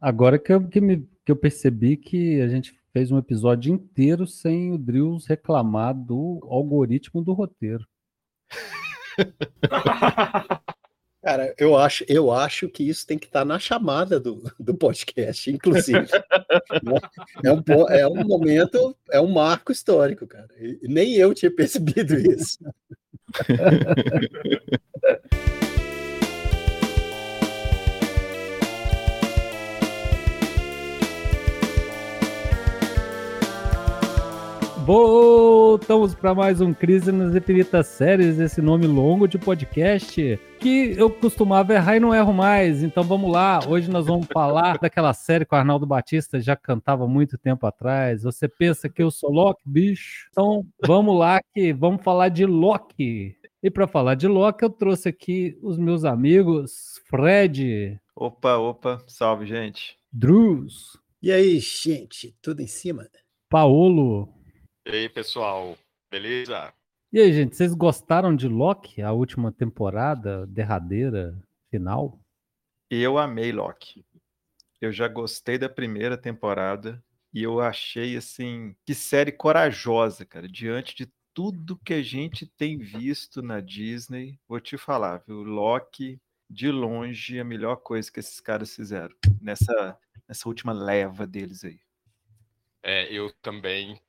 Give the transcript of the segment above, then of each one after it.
Agora que eu, que, me, que eu percebi que a gente fez um episódio inteiro sem o Drills reclamar do algoritmo do roteiro. Cara, eu acho, eu acho que isso tem que estar na chamada do, do podcast, inclusive. é, um, é um momento, é um marco histórico, cara. E nem eu tinha percebido isso. Voltamos para mais um Crise nas Infinitas Séries, esse nome longo de podcast que eu costumava errar e não erro mais. Então vamos lá, hoje nós vamos falar daquela série que o Arnaldo Batista já cantava muito tempo atrás. Você pensa que eu sou Loki, bicho? Então vamos lá que vamos falar de Loki. E para falar de Loki, eu trouxe aqui os meus amigos Fred. Opa, opa, salve, gente. Drews. E aí, gente, tudo em cima? Paolo. E aí, pessoal, beleza? E aí, gente, vocês gostaram de Loki, a última temporada, derradeira, final? Eu amei Loki. Eu já gostei da primeira temporada e eu achei assim, que série corajosa, cara, diante de tudo que a gente tem visto na Disney. Vou te falar, viu? Loki, de longe, a melhor coisa que esses caras fizeram nessa, nessa última leva deles aí. É, eu também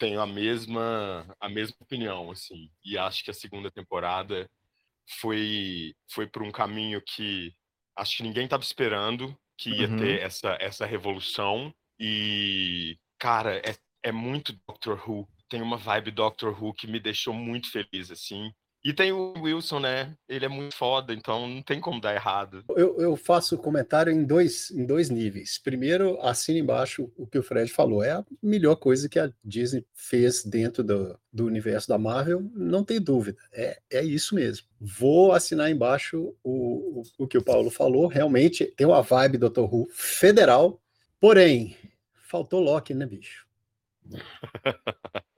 tenho a mesma a mesma opinião assim. E acho que a segunda temporada foi foi por um caminho que acho que ninguém estava esperando que ia uhum. ter essa essa revolução. E cara é, é muito Doctor Who. Tem uma vibe Doctor Who que me deixou muito feliz assim e tem o Wilson, né? Ele é muito foda, então não tem como dar errado. Eu, eu faço comentário em dois, em dois níveis. Primeiro, assina embaixo o que o Fred falou. É a melhor coisa que a Disney fez dentro do, do universo da Marvel, não tem dúvida. É, é isso mesmo. Vou assinar embaixo o, o, o que o Paulo falou. Realmente tem uma vibe Dr. Who federal, porém, faltou Loki, né, bicho?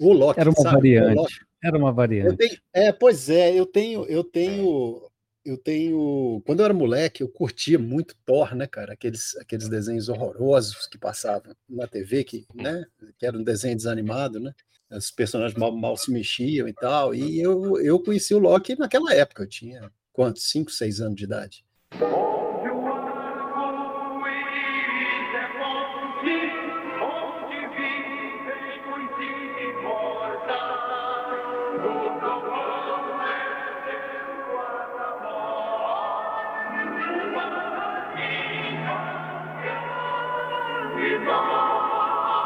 O Loki. Era uma sabe? variante. Era uma variante. Tenho, é, pois é, eu tenho, eu tenho, eu tenho. Quando eu era moleque, eu curtia muito Thor, né, cara? Aqueles, aqueles desenhos horrorosos que passavam na TV, que, né, que era um desenho desanimado, né? Os personagens mal, mal se mexiam e tal. E eu, eu conheci o Loki naquela época, eu tinha quantos? 5, 6 anos de idade.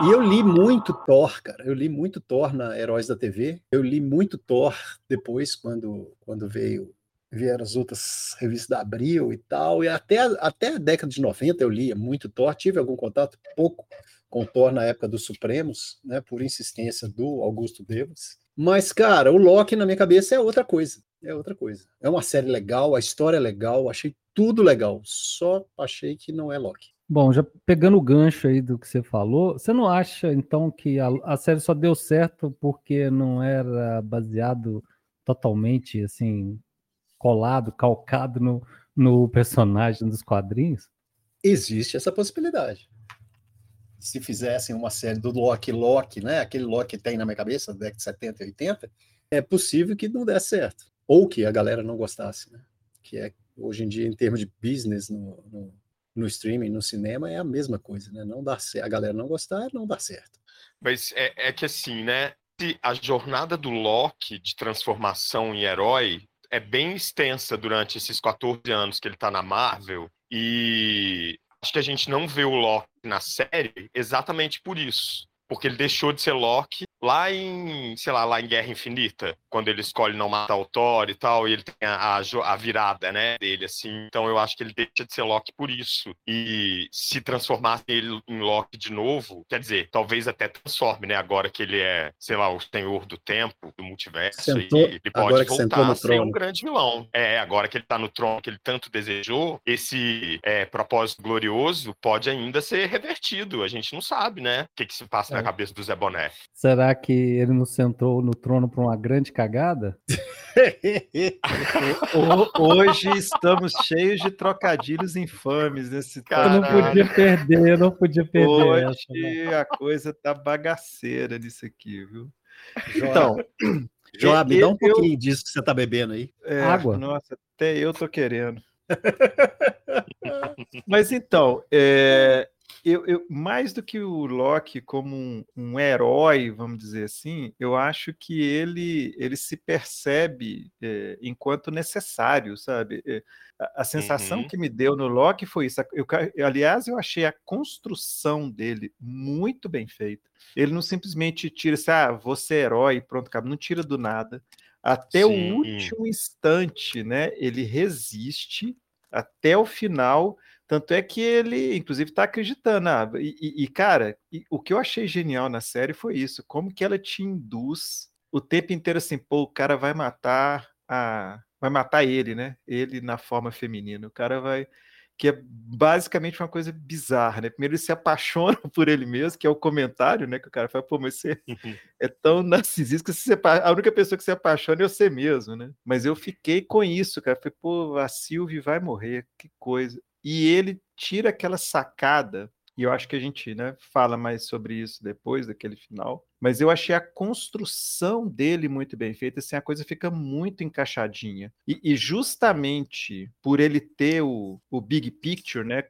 E eu li muito Thor, cara. Eu li muito Thor na Heróis da TV. Eu li muito Thor depois, quando, quando veio vieram as outras revistas da Abril e tal. E até, até a década de 90 eu lia muito Thor. Tive algum contato pouco com Thor na época dos Supremos, né? Por insistência do Augusto Devas. Mas, cara, o Loki na minha cabeça é outra coisa. É outra coisa. É uma série legal, a história é legal, achei tudo legal. Só achei que não é Loki. Bom, já pegando o gancho aí do que você falou, você não acha então que a, a série só deu certo porque não era baseado totalmente assim colado, calcado no, no personagem dos quadrinhos? Existe essa possibilidade. Se fizessem uma série do Loki Loki, né? Aquele Loki que tem na minha cabeça, da década de 70 e 80, é possível que não desse certo. Ou que a galera não gostasse, né? Que é hoje em dia, em termos de business no, no no streaming, no cinema, é a mesma coisa, né? Não dá. A galera não gostar, não dá certo. Mas é, é que assim, né? A jornada do Loki de transformação em herói é bem extensa durante esses 14 anos que ele tá na Marvel. E acho que a gente não vê o Loki na série exatamente por isso. Porque ele deixou de ser Loki lá em, sei lá, lá em Guerra Infinita, quando ele escolhe não matar o Thor e tal, e ele tem a, a, virada, né, dele, assim. Então eu acho que ele deixa de ser Loki por isso. E se transformasse ele em Loki de novo, quer dizer, talvez até transforme, né, agora que ele é, sei lá, o senhor do tempo, do multiverso, sentou, e ele pode voltar a ser um grande vilão. É, agora que ele tá no trono que ele tanto desejou, esse é, propósito glorioso pode ainda ser revertido. A gente não sabe, né, o que, que se passa é. na na cabeça do Zé Boné. Será que ele não sentou no trono para uma grande cagada? Hoje estamos cheios de trocadilhos infames nesse cara. Eu não podia perder, eu não podia perder. Hoje essa, a coisa tá bagaceira nisso aqui, viu? Então, Joab, dá um pouquinho eu, disso que você tá bebendo aí. É, Água. Nossa, até eu tô querendo. Mas então, é, eu, eu, mais do que o Loki como um, um, herói, vamos dizer assim, eu acho que ele, ele se percebe é, enquanto necessário, sabe? É, a, a, sensação uhum. que me deu no Loki foi isso. Eu, aliás, eu achei a construção dele muito bem feita. Ele não simplesmente tira assim, ah, você é herói, pronto, acaba. Não tira do nada. Até Sim. o último instante, né? Ele resiste até o final tanto é que ele, inclusive, está acreditando. Ah, e, e, cara, e, o que eu achei genial na série foi isso: como que ela te induz o tempo inteiro assim, pô, o cara vai matar a. Vai matar ele, né? Ele na forma feminina. O cara vai. Que é basicamente uma coisa bizarra, né? Primeiro ele se apaixona por ele mesmo, que é o comentário, né? Que o cara fala, pô, mas você uhum. é tão narcisista que você, a única pessoa que se apaixona é você mesmo, né? Mas eu fiquei com isso, cara. Falei, pô, a Sylvie vai morrer, que coisa e ele tira aquela sacada, e eu acho que a gente né, fala mais sobre isso depois daquele final, mas eu achei a construção dele muito bem feita, assim, a coisa fica muito encaixadinha. E, e justamente por ele ter o, o big picture, né,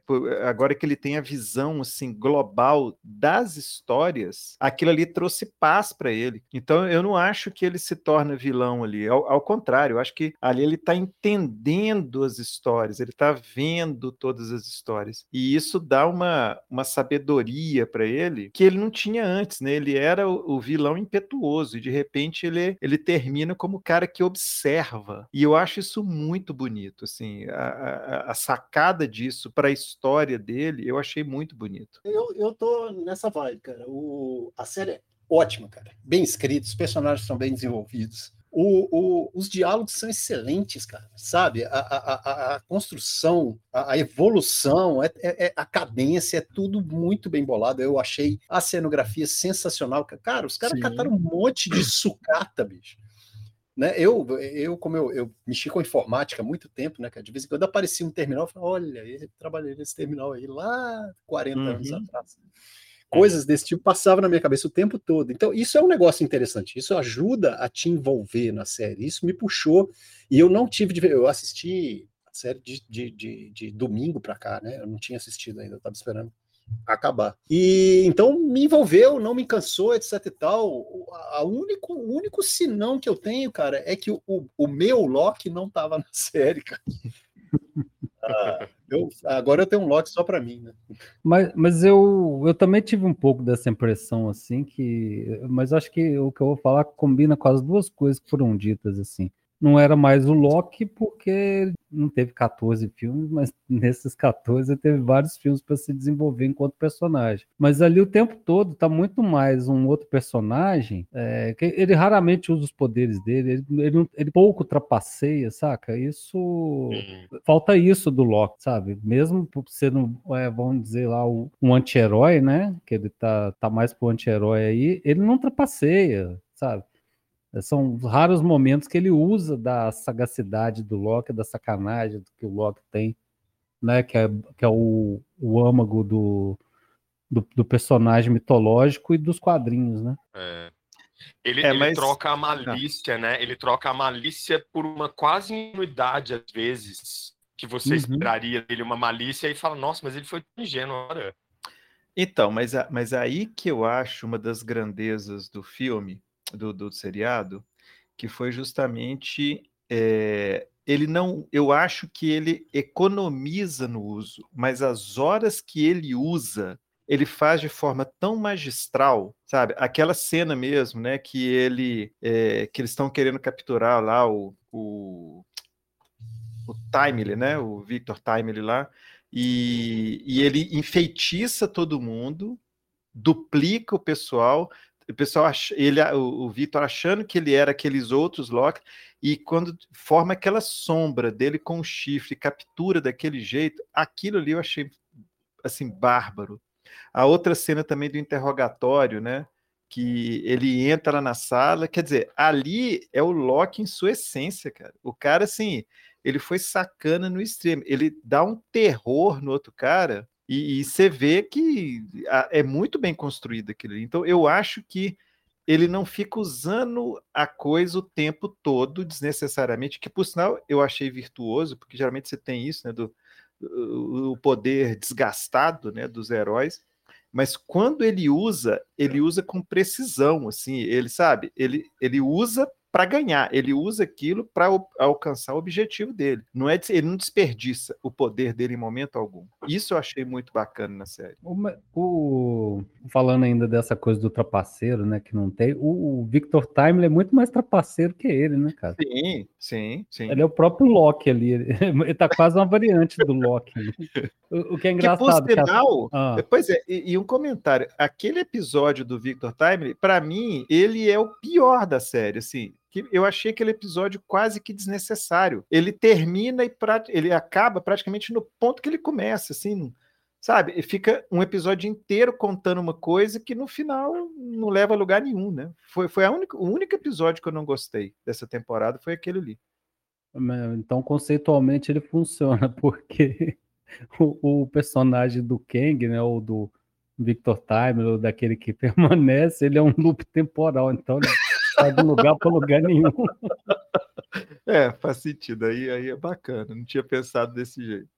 agora que ele tem a visão assim global das histórias, aquilo ali trouxe paz para ele. Então eu não acho que ele se torna vilão ali, ao, ao contrário, eu acho que ali ele está entendendo as histórias, ele está vendo todas as histórias. E isso dá uma, uma sabedoria para ele que ele não tinha antes, né? Ele era o, o vilão impetuoso, e de repente ele, ele termina como o cara que observa. E eu acho isso muito bonito, assim, a, a, a sacada disso para a história dele, eu achei muito bonito. Eu, eu tô nessa vibe, cara. O, a série é ótima, cara. Bem escrita, os personagens são bem desenvolvidos. O, o, os diálogos são excelentes, cara, sabe? A, a, a construção, a, evolução, é, é, é, a cadência, é tudo muito bem bolado. Eu achei a cenografia sensacional. Cara, os caras cataram um monte de sucata, bicho. Né? Eu, eu, como eu, eu mexi com informática há muito tempo, né? De vez em quando aparecia um terminal, eu falava, olha, eu trabalhei nesse terminal aí lá 40 uhum. anos atrás coisas desse tipo passavam na minha cabeça o tempo todo. Então, isso é um negócio interessante. Isso ajuda a te envolver na série. Isso me puxou. E eu não tive de. Eu assisti a série de, de, de, de domingo para cá, né? Eu não tinha assistido ainda, eu estava esperando acabar. E então me envolveu, não me cansou, etc e tal. A único, o único sinão que eu tenho, cara, é que o, o meu Loki não estava na série, cara. Eu, agora eu tenho um lote só para mim, né? Mas, mas eu, eu também tive um pouco dessa impressão, assim, que. Mas acho que o que eu vou falar combina com as duas coisas que foram ditas, assim não era mais o Loki, porque não teve 14 filmes, mas nesses 14 teve vários filmes para se desenvolver enquanto personagem. Mas ali o tempo todo tá muito mais um outro personagem, é, que ele raramente usa os poderes dele, ele, ele, ele pouco trapaceia, saca? Isso. Uhum. Falta isso do Loki, sabe? Mesmo por ser, é, vamos dizer lá, um anti-herói, né? Que ele tá, tá mais pro anti-herói aí, ele não trapaceia, sabe? São raros momentos que ele usa da sagacidade do Loki, da sacanagem que o Loki tem, né? Que é, que é o, o âmago do, do, do personagem mitológico e dos quadrinhos, né? É. Ele, é, ele mas... troca a malícia, né? Ele troca a malícia por uma quase inuidade, às vezes, que você uhum. esperaria dele, uma malícia, e fala, nossa, mas ele foi ingênuo, olha. Então, mas, mas aí que eu acho uma das grandezas do filme, do, do seriado, que foi justamente é, ele não, eu acho que ele economiza no uso, mas as horas que ele usa, ele faz de forma tão magistral, sabe? Aquela cena mesmo, né, que ele, é, que eles estão querendo capturar lá o, o, o Timely, né, o Victor Timely lá, e, e ele enfeitiça todo mundo, duplica o pessoal, o pessoal, ele, o, o Vitor achando que ele era aqueles outros Loki, e quando forma aquela sombra dele com o chifre, captura daquele jeito, aquilo ali eu achei assim bárbaro. A outra cena também do interrogatório, né? Que ele entra na sala, quer dizer, ali é o Loki em sua essência, cara. O cara, assim, ele foi sacana no extremo. Ele dá um terror no outro cara e, você vê que é muito bem construído aquilo. Então, eu acho que ele não fica usando a coisa o tempo todo desnecessariamente, que por sinal eu achei virtuoso, porque geralmente você tem isso, né, do o poder desgastado, né, dos heróis, mas quando ele usa, ele usa com precisão, assim, ele sabe, ele ele usa para ganhar. Ele usa aquilo para alcançar o objetivo dele. Não é ele não desperdiça o poder dele em momento algum. Isso eu achei muito bacana na série. O, o falando ainda dessa coisa do trapaceiro, né, que não tem. O, o Victor Time é muito mais trapaceiro que ele, né, cara? Sim, sim, sim. Ele é o próprio Loki ali. Ele tá quase uma variante do Loki. O, o, que é engraçado. Que, por sinal, que a... ah. Pois é, e, e, um comentário. Aquele episódio do Victor Time, para mim, ele é o pior da série, assim que eu achei aquele episódio quase que desnecessário. Ele termina e ele acaba praticamente no ponto que ele começa, assim, sabe? E fica um episódio inteiro contando uma coisa que no final não leva a lugar nenhum, né? Foi, foi a única, o único episódio que eu não gostei dessa temporada foi aquele ali. Então, conceitualmente, ele funciona, porque o, o personagem do Kang, né, ou do Victor Time, ou daquele que permanece, ele é um loop temporal, então ele sai de lugar para lugar nenhum. É, faz sentido. Aí, aí é bacana. Não tinha pensado desse jeito.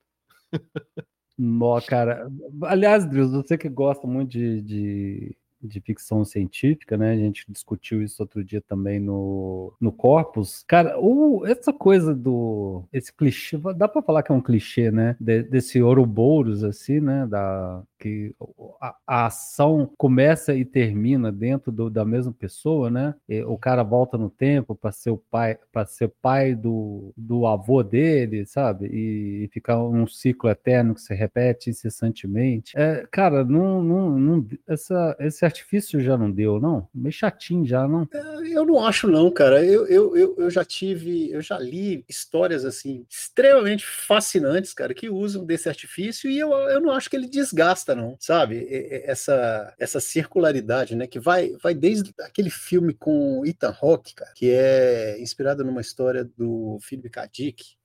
Nó, cara. Aliás, Deus, você que gosta muito de, de de ficção científica, né? A gente discutiu isso outro dia também no, no Corpus. Cara, o, essa coisa do. Esse clichê, dá para falar que é um clichê, né? De, desse Ouroboros, assim, né? Da, que a, a, ação começa e termina dentro do, da mesma pessoa, né? E o cara volta no tempo para ser o pai, para ser pai do, do avô dele, sabe? E, e ficar um ciclo eterno que se repete incessantemente. É, cara, não, não, não essa, esse artifício já não deu, não? Meio chatinho já, não? É, eu não acho, não, cara. Eu, eu, eu, eu já tive, eu já li histórias assim extremamente fascinantes, cara, que usam desse artifício e eu, eu não acho que ele desgasta, não, sabe? Essa, essa circularidade, né? Que vai, vai desde aquele filme com Ethan Hawke, cara, que é inspirado numa história do Philip K. Dick.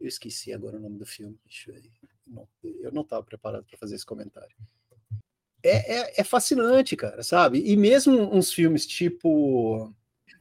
Eu esqueci agora o nome do filme. Deixa eu ver. eu não estava preparado para fazer esse comentário é, é, é, fascinante, cara, sabe? E mesmo uns filmes tipo.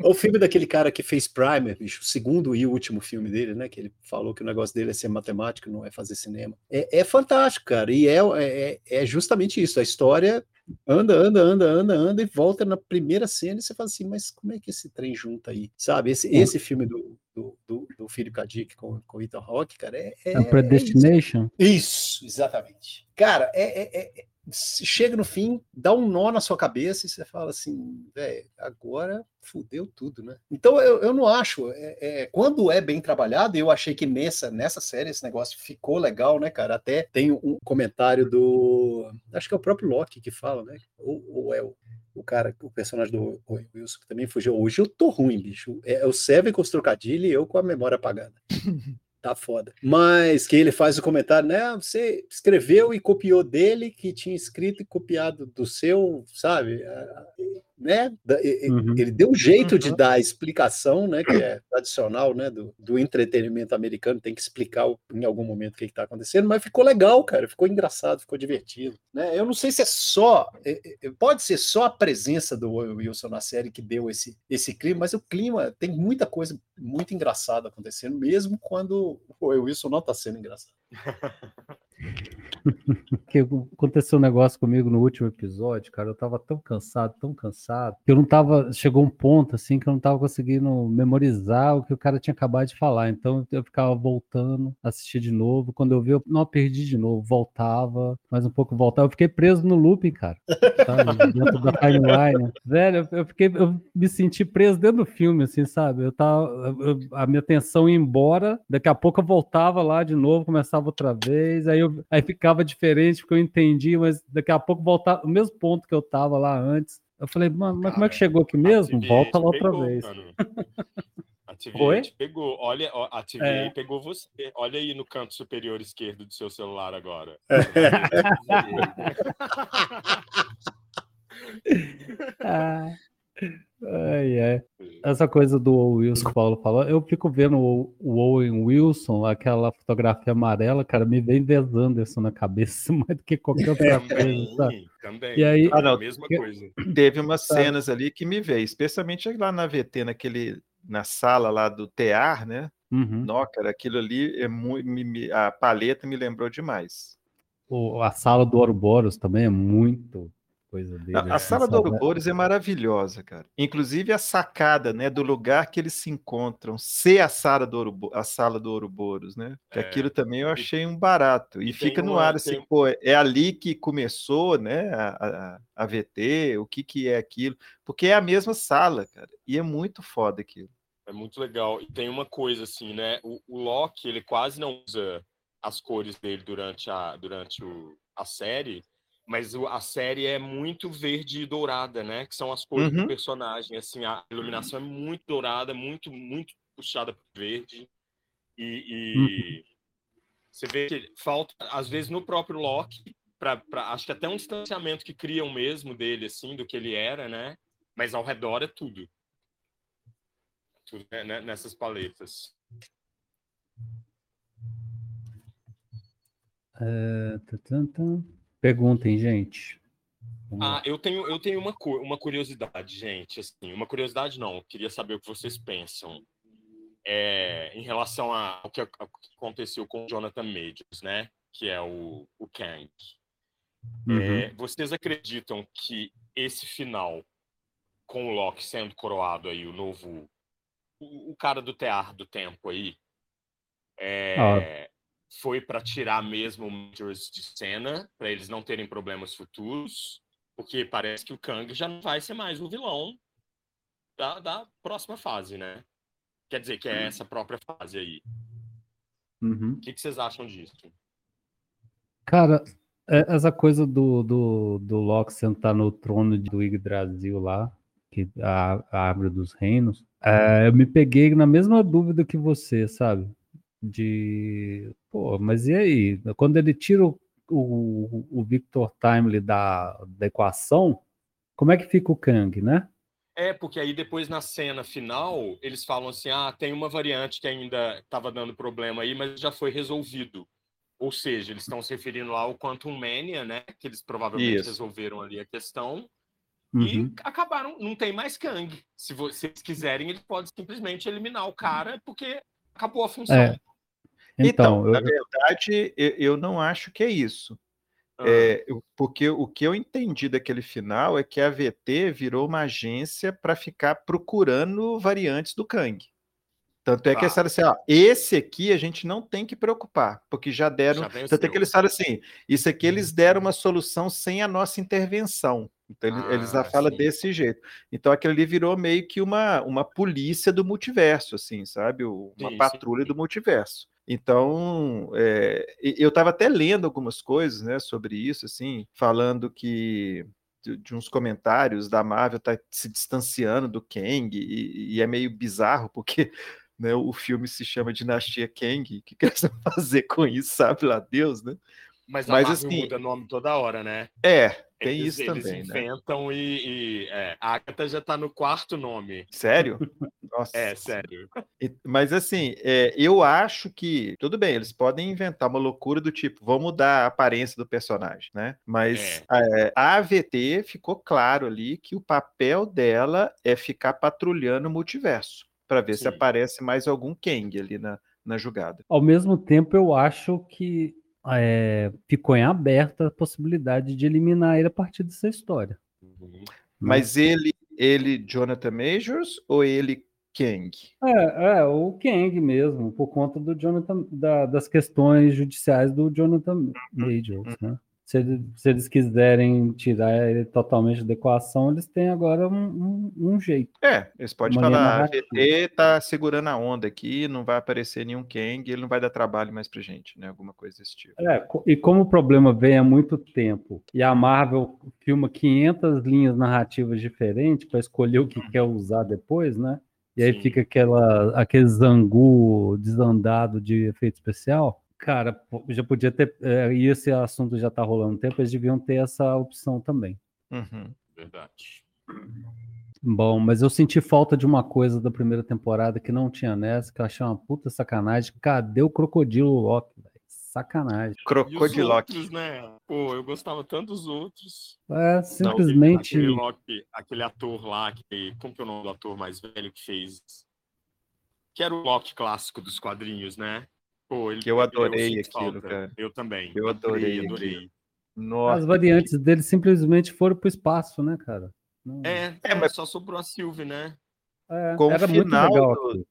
O filme daquele cara que fez Primer, bicho, o segundo e o último filme dele, né? Que ele falou que o negócio dele é ser matemático, não é fazer cinema. É, é fantástico, cara. E é, é, é justamente isso. A história anda, anda, anda, anda, anda e volta na primeira cena e você fala assim, mas como é que esse trem junta aí? Sabe? Esse, esse filme do, do, do, do Filho Kadik com, com Ethan Rock, cara, é. é A Predestination? É isso. isso, exatamente. Cara, é, é, é chega no fim, dá um nó na sua cabeça e você fala assim, velho, agora fudeu tudo, né? Então eu, eu não acho. É, é, quando é bem trabalhado, eu achei que nessa, nessa série esse negócio ficou legal, né, cara? Até tem um comentário do. Acho que é o próprio Loki que fala, né? Ou, ou é o, o cara, o personagem do Wilson, que também fugiu. Hoje eu tô ruim, bicho. É, é o Seven com os trocadilhos e eu com a memória apagada. tá foda. Mas que ele faz o comentário, né? Você escreveu e copiou dele, que tinha escrito e copiado do seu, sabe? Né? Uhum. Ele deu um jeito uhum. de dar a explicação, né? Que é tradicional, né? Do, do entretenimento americano, tem que explicar em algum momento o que está acontecendo, mas ficou legal, cara, ficou engraçado, ficou divertido, né? Eu não sei se é só, pode ser só a presença do Wilson na série que deu esse, esse clima, mas o clima tem muita coisa muito engraçada acontecendo, mesmo quando o Wilson não está sendo engraçado. que aconteceu um negócio comigo no último episódio, cara. Eu tava tão cansado, tão cansado, que eu não tava. Chegou um ponto assim que eu não tava conseguindo memorizar o que o cara tinha acabado de falar. Então eu ficava voltando, assistir de novo. Quando eu vi, eu não perdi de novo, voltava, mais um pouco voltava. Eu fiquei preso no looping, cara. Sabe? dentro da timeline. Velho, eu, fiquei, eu me senti preso dentro do filme, assim, sabe? Eu tava. Eu, a minha atenção ia embora, daqui a pouco eu voltava lá de novo, começava outra vez, aí, eu, aí ficava diferente, porque eu entendi, mas daqui a pouco voltava o mesmo ponto que eu tava lá antes. Eu falei, mano, mas como é que chegou aqui mesmo? Volta lá outra vez. TVA Oi? te pegou. Olha, a TVA É. pegou você. Olha aí no canto superior esquerdo do seu celular agora. Ah, ai, ai. Essa coisa do Owen Wilson que o Paulo falou, eu fico vendo o, Owen Wilson, aquela fotografia amarela, cara, me vem Wes Anderson na cabeça mais do que qualquer outra coisa, sabe? também, também. E aí- Ah, não. a mesma coisa. Teve umas cenas ali que me veio, especialmente lá na VT, naquele, na sala lá do TEAR, né? Uhum. Nó, cara, aquilo ali é muito. A paleta me lembrou demais. O- a sala do Ouroboros também é muito coisa dele. A, a assim, sala do? Ouroboros é maravilhosa, cara. Inclusive a sacada, né, do lugar que eles se encontram, ser a sala do Ourobo- a sala do Ouroboros, né? Que É. aquilo também eu achei um barato. E, e tem fica no ar assim, tem- pô, é ali que começou, né, a, a, a VT, o que que é aquilo? Porque é a mesma sala, cara. E é muito foda aquilo. É muito legal. E tem uma coisa assim, né? O, o Loki, ele quase não usa as cores dele durante a, durante o, a série, mas a série é muito verde e dourada, né? Que são as cores Uhum. do personagem. Assim, a iluminação é muito dourada, muito, muito puxada para verde. E, e você vê que falta, às vezes, no próprio Loki, pra, pra- acho que até um distanciamento que criam mesmo dele, assim, do que ele era, né? Mas ao redor é tudo. Tudo né, né, nessas paletas. É, tá, tá, tá. Perguntem, gente. Ah, eu tenho, eu tenho uma, uma curiosidade, gente. Assim, uma curiosidade não, eu queria saber o que vocês pensam é, em relação a- ao que, ao que aconteceu com o Jonathan Majors, né? Que é o, o Kang. Uhum. É, vocês acreditam que esse final, com o Loki sendo coroado aí, o novo. O, o cara do tear do tempo aí, é, foi para tirar mesmo o Majors de cena, para eles não terem problemas futuros, porque parece que o Kang já não vai ser mais o vilão da, da próxima fase, né? Quer dizer, que é essa própria fase aí. Uhum. O que, que vocês acham disso? Cara, é- essa coisa do, do, do Loki sentar no trono do Yggdrasil lá, que a, a árvore dos reinos, é, eu me peguei na mesma dúvida que você, sabe? De, pô, mas e aí? Quando ele tira o, o, o Victor Timely da, da equação, como é que fica o Kang, né? É, porque aí depois na cena final, eles falam assim: ah, tem uma variante que ainda estava dando problema aí, mas já foi resolvido. Ou seja, eles estão se referindo lá ao Quantum Mania, né? Que eles provavelmente Isso. resolveram ali a questão. Uhum. E acabaram, não tem mais Kang. Se vocês quiserem, eles podem simplesmente eliminar o cara, porque acabou a função. É. Então, na eu- verdade, eu, eu não acho que é isso. Ah, É, porque o que eu entendi daquele final é que a VT virou uma agência para ficar procurando variantes do Kang. Tanto é que Tá. eles falam assim: ó, esse aqui a gente não tem que preocupar, porque já deram. Já Tanto é que eles falam assim: isso aqui eles deram uma solução sem a nossa intervenção. Então ele- eles já Ah, falam sim. desse jeito. Então aquilo ali virou meio que uma, uma polícia do multiverso, assim, sabe? Uma sim, patrulha sim. do multiverso. Então, é, eu estava até lendo algumas coisas, né, sobre isso, assim, falando que de, de uns comentários da Marvel tá se distanciando do Kang e, e é meio bizarro porque né, o filme se chama Dinastia Kang, o que, que eles vão fazer com isso, sabe lá Deus, né? Mas a mas Marvel assim- muda nome toda hora, né? É, tem Eles, isso eles também, né? inventam e, e é, a Agatha já tá no quarto nome. Sério? Nossa. É, sério. Mas assim, é, eu acho que tudo bem, eles podem inventar uma loucura do tipo, vão mudar a aparência do personagem, né? Mas é, a AVT ficou claro ali que o papel dela é ficar patrulhando o multiverso para ver se Sim. aparece mais algum Kang ali na, na jogada. Ao mesmo tempo, eu acho que é, ficou em aberta a possibilidade de eliminar ele a partir dessa história. Uhum. né? Mas ele, ele Jonathan Majors ou ele Kang? É, é, o Kang mesmo, por conta do Jonathan, da- das questões judiciais do Jonathan Majors, né? Se, ele- se eles quiserem tirar ele totalmente da equação, eles têm agora um, um- um jeito. É, eles podem falar. VT tá segurando a onda aqui, não vai aparecer nenhum Kang, ele não vai dar trabalho mais pra gente, né? Alguma coisa desse tipo. É, e como o problema vem há muito tempo e a Marvel filma 500 linhas narrativas diferentes para escolher o que quer usar depois, né? E E aí Sim. fica aquela, aquele zangu desandado de efeito especial. Cara, já podia ter. é, e esse assunto já tá rolando um tempo, eles deviam ter essa opção também. Uhum. Verdade. Bom, mas eu senti falta de uma coisa da primeira temporada que não tinha nessa, que eu achei uma puta sacanagem. Cadê o crocodilo Loki, velho? Sacanagem. Os Crocodilock. outros, né? Pô, eu gostava tanto dos outros. É, Não, simplesmente. Aquele, Loki, aquele ator lá, que, como que é o nome do ator mais velho que fez? Que era o Loki clássico dos quadrinhos, né? Pô, ele, Que eu adorei sinto aquilo, falta. cara. Eu também. Eu adorei adorei. Nossa. As variantes dele simplesmente foram pro espaço, né, cara? Não- É, É, é, mas- só sobrou a Sylvie, né? é, com o era muito final legal. do-.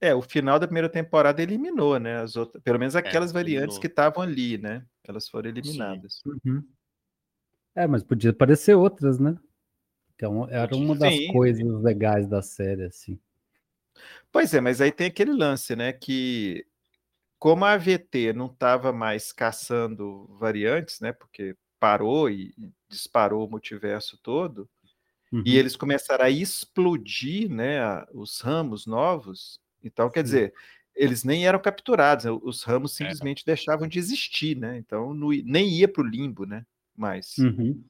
É, o final da primeira temporada eliminou, né? As outras, pelo menos aquelas variantes eliminou. que estavam ali, né? Elas foram eliminadas. Uhum. É, mas podia aparecer outras, né? Que é um- era uma das Sim, coisas legais da série, assim. Pois é, mas aí tem aquele lance, né? Que como a AVT não estava mais caçando variantes, né? Porque parou e disparou o multiverso todo, Uhum. e eles começaram a explodir, né? Os ramos novos. Então, quer dizer, eles nem eram capturados, os É. ramos simplesmente deixavam de existir, né? Então, não nem ia para o limbo, né? Mas Uhum.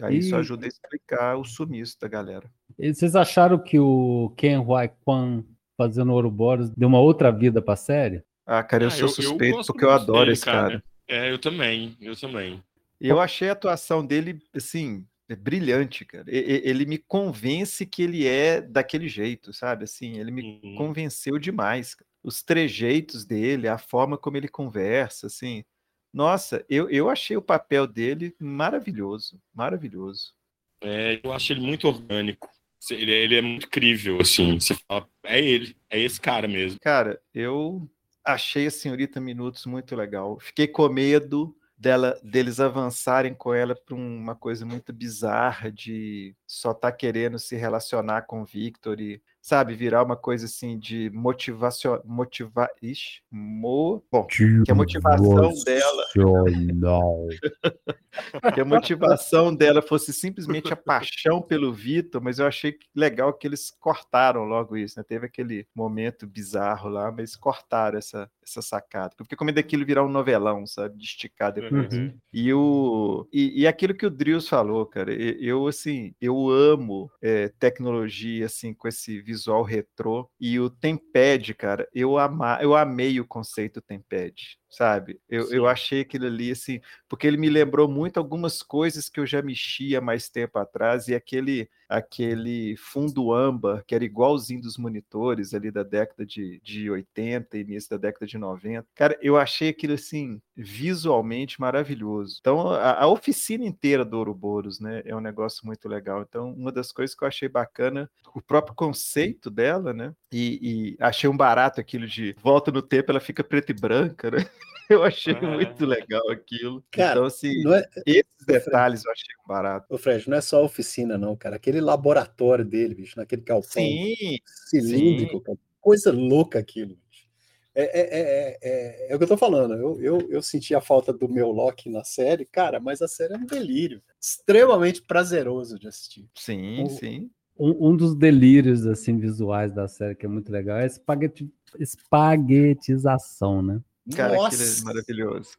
aí isso ajuda a explicar o sumiço da galera. E vocês acharam que o Ken Huai Kwan fazendo Ouroboros deu uma outra vida pra série? Ah, cara, eu Ah, sou eu- eu suspeito gosto porque eu adoro dele, esse cara. cara. É, eu também, eu também. Eu achei a atuação dele, assim, brilhante, cara. Ele me convence que ele é daquele jeito, sabe? Assim, ele me Uhum. convenceu demais. cara. Os trejeitos dele, a forma como ele conversa, assim. Nossa, eu, eu achei o papel dele maravilhoso, maravilhoso. É, eu acho ele muito orgânico. Ele, ele é muito crível, assim. Você fala, é ele, é esse cara mesmo. Cara, eu achei a Senhorita Minutos muito legal. Fiquei com medo dela, deles avançarem com ela para uma coisa muito bizarra de só estar querendo se relacionar com o Victor e, sabe, virar uma coisa assim de motivação, motiva, ixi, mo, bom, que a motivação dela, que a motivação dela fosse simplesmente a paixão pelo Vitor, mas eu achei que legal que eles cortaram logo isso, né? Teve aquele momento bizarro lá, mas cortaram essa, essa sacada. Eu fiquei com medo daquilo virar um novelão, sabe? De esticar depois. Uhum. E, o, e, e aquilo que o Drills falou, cara, eu, assim, eu amo é, tecnologia, assim, com esse visual retrô. E o Tempad, cara, eu, ama, eu amei o conceito Tempad, sabe? Eu, eu achei aquilo ali, assim, porque ele me lembrou muito algumas coisas que eu já mexia mais tempo atrás, e aquele, aquele fundo âmbar, que era igualzinho dos monitores ali da década de, de 80, início da década de 90. Cara, eu achei aquilo, assim, visualmente maravilhoso. Então, a, a oficina inteira do Ouroboros, né, é um negócio muito legal. Então, uma das coisas que eu achei bacana, o próprio conceito dela, né, e, e achei um barato aquilo de volta no tempo, ela fica preta e branca, né? Eu achei É. muito legal aquilo. Cara, então, assim, Não é, esses detalhes eu achei um barato. ô Fred, não é só a oficina, não, cara. Aquele laboratório dele, bicho, naquele galpão Sim, cilíndrico, cara. Coisa louca aquilo, bicho. É, é, é, é, é o que eu tô falando. Eu, eu, eu senti a falta do meu Loki na série, cara, mas a série é um delírio. Extremamente prazeroso de assistir. sim, O- sim. Um, um dos delírios assim visuais da série que é muito legal é a espagueti- espaguetização, né? Cara, aquilo é Nossa, maravilhoso.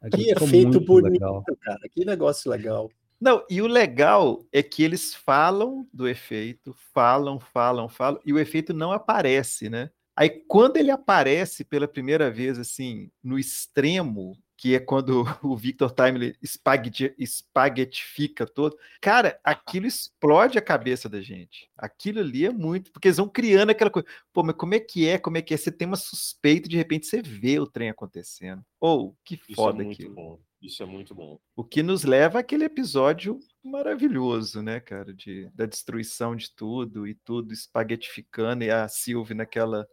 Aquilo que efeito bonito, legal. cara. Que negócio legal. Não, e o legal é que eles falam do efeito, falam, falam, falam, e o efeito não aparece, né? Aí quando ele aparece pela primeira vez, assim, no extremo, que é quando o Victor Timely espagueti- espaguetifica todo, cara, aquilo explode a cabeça da gente. Aquilo ali é muito, porque eles vão criando aquela coisa. Pô, mas como é que é? Como é que é? Você tem uma suspeita, de repente você vê o trem acontecendo. Ou, que Isso foda é muito aquilo. bom. Isso é muito bom. O que nos leva àquele episódio maravilhoso, né, cara? De, da destruição de tudo e tudo espaguetificando e a Sylvie naquela,